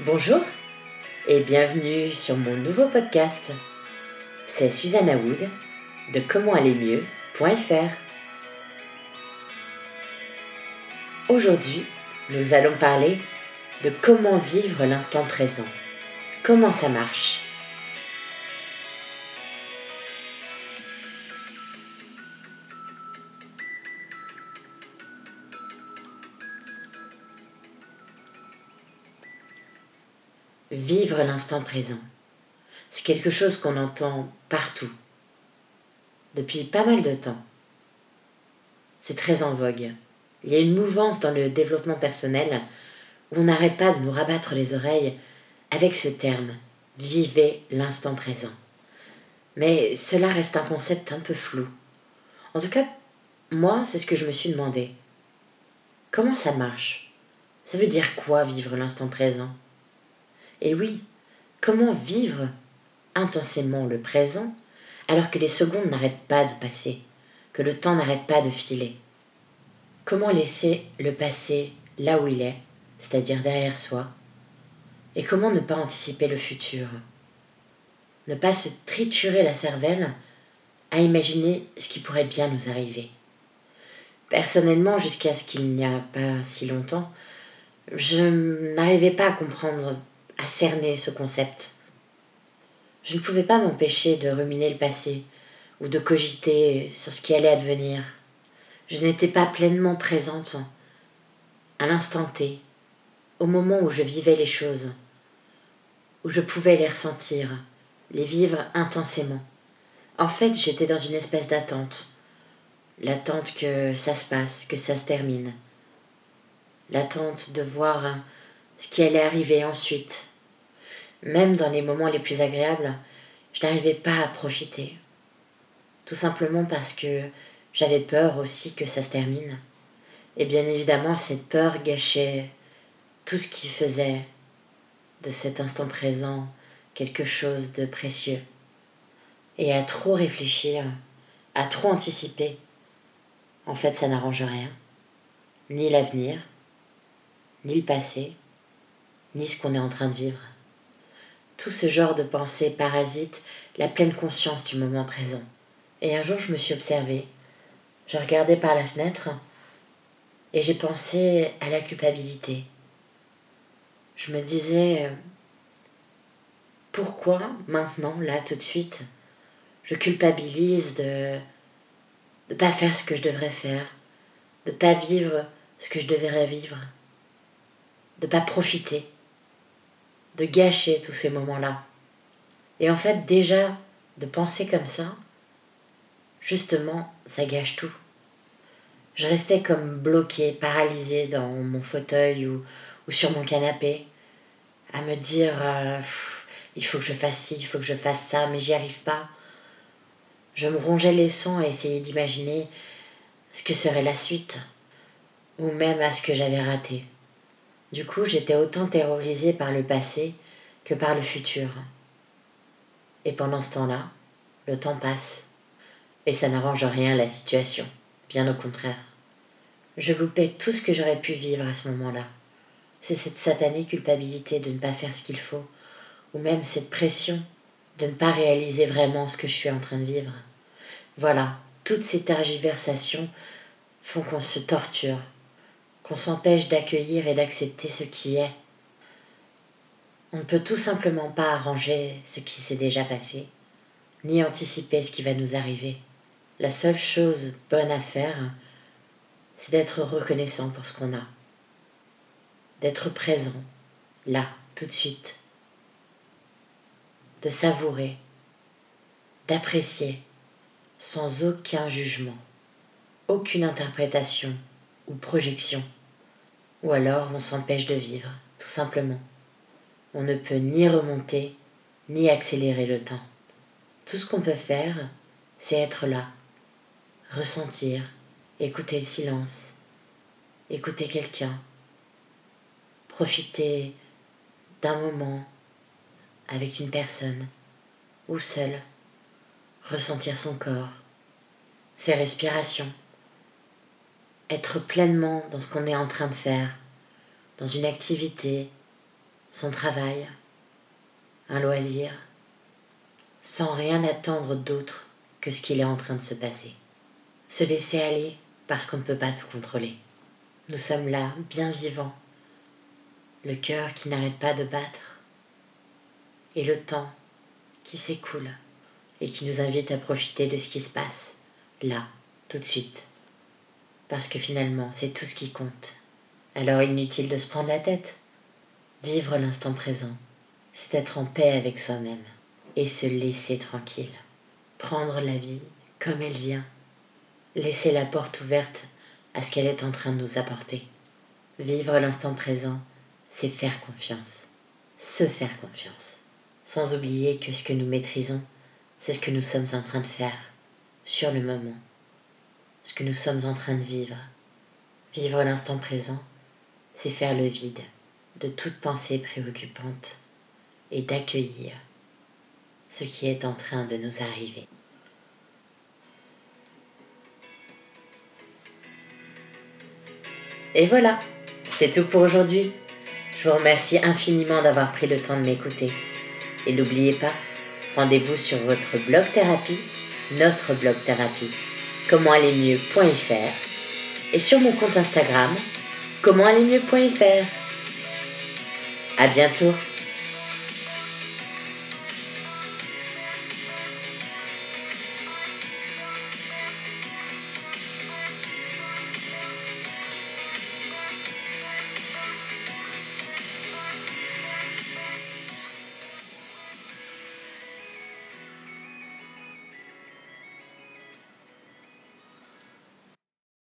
Bonjour et bienvenue sur mon nouveau podcast. C'est Susanna Wood de commentallermieux.fr. Aujourd'hui, nous allons parler de comment vivre l'instant présent. Comment ça marche? Vivre l'instant présent. C'est quelque chose qu'on entend partout, depuis pas mal de temps. C'est très en vogue. Il y a une mouvance dans le développement personnel où on n'arrête pas de nous rabattre les oreilles avec ce terme vivez l'instant présent. Mais cela reste un concept un peu flou. En tout cas, moi, c'est ce que je me suis demandé. Comment ça marche? Ça veut dire quoi vivre l'instant présent? Et oui, comment vivre intensément le présent alors que les secondes n'arrêtent pas de passer, que le temps n'arrête pas de filer? Comment laisser le passé là où il est, c'est-à-dire derrière soi? Et comment ne pas anticiper le futur? Ne pas se triturer la cervelle à imaginer ce qui pourrait bien nous arriver. Personnellement, jusqu'à ce qu'il n'y a pas si longtemps, je n'arrivais pas à comprendre à cerner ce concept. Je ne pouvais pas m'empêcher de ruminer le passé ou de cogiter sur ce qui allait advenir. Je n'étais pas pleinement présente à l'instant T, au moment où je vivais les choses, où je pouvais les ressentir, les vivre intensément. En fait, j'étais dans une espèce d'attente. L'attente que ça se passe, que ça se termine. L'attente de voir ce qui allait arriver ensuite. Même dans les moments les plus agréables, je n'arrivais pas à profiter. Tout simplement parce que j'avais peur aussi que ça se termine. Et bien évidemment, cette peur gâchait tout ce qui faisait de cet instant présent quelque chose de précieux. Et à trop réfléchir, à trop anticiper, en fait, ça n'arrange rien. Ni l'avenir, ni le passé, ni ce qu'on est en train de vivre. Tout ce genre de pensée parasite la pleine conscience du moment présent. Et un jour, je me suis observée. Je regardais par la fenêtre et j'ai pensé à la culpabilité. Je me disais, pourquoi maintenant, là, tout de suite, je culpabilise de ne pas faire ce que je devrais faire, de ne pas vivre ce que je devrais vivre, de ne pas profiter? De gâcher tous ces moments-là. Et en fait, déjà, de penser comme ça, justement, ça gâche tout. Je restais comme bloquée, paralysée dans mon fauteuil ou, sur mon canapé, à me dire euh, il faut que je fasse ci, il faut que je fasse ça, mais j'y arrive pas. Je me rongeais les sons à essayer d'imaginer ce que serait la suite, ou même à ce que j'avais raté. Du coup, j'étais autant terrorisée par le passé que par le futur. Et pendant ce temps-là, le temps passe. Et ça n'arrange rien la situation, bien au contraire. Je loupais tout ce que j'aurais pu vivre à ce moment-là. C'est cette satanée culpabilité de ne pas faire ce qu'il faut, ou même cette pression de ne pas réaliser vraiment ce que je suis en train de vivre. Voilà, toutes ces tergiversations font qu'on se torture, qu'on s'empêche d'accueillir et d'accepter ce qui est. On ne peut tout simplement pas arranger ce qui s'est déjà passé, ni anticiper ce qui va nous arriver. La seule chose bonne à faire, c'est d'être reconnaissant pour ce qu'on a, d'être présent, là, tout de suite, de savourer, d'apprécier, sans aucun jugement, aucune interprétation ou projection. Ou alors on s'empêche de vivre, tout simplement. On ne peut ni remonter, ni accélérer le temps. Tout ce qu'on peut faire, c'est être là, ressentir, écouter le silence, écouter quelqu'un, profiter d'un moment avec une personne ou seul, ressentir son corps, ses respirations être pleinement dans ce qu'on est en train de faire, dans une activité, son travail, un loisir, sans rien attendre d'autre que ce qu'il est en train de se passer. Se laisser aller parce qu'on ne peut pas tout contrôler. Nous sommes là, bien vivants, le cœur qui n'arrête pas de battre, et le temps qui s'écoule et qui nous invite à profiter de ce qui se passe, là, tout de suite. Parce que finalement, c'est tout ce qui compte. Alors inutile de se prendre la tête. Vivre l'instant présent, c'est être en paix avec soi-même et se laisser tranquille. Prendre la vie comme elle vient. Laisser la porte ouverte à ce qu'elle est en train de nous apporter. Vivre l'instant présent, c'est faire confiance. Se faire confiance. Sans oublier que ce que nous maîtrisons, c'est ce que nous sommes en train de faire, sur le moment. Ce que nous sommes en train de vivre. Vivre l'instant présent, c'est faire le vide de toute pensée préoccupante et d'accueillir ce qui est en train de nous arriver. Et voilà, c'est tout pour aujourd'hui. Je vous remercie infiniment d'avoir pris le temps de m'écouter. Et n'oubliez pas, rendez-vous sur votre blog thérapie, notre blog thérapie, commentallermieux.fr et sur mon compte Instagram, commentallermieux.fr. À bientôt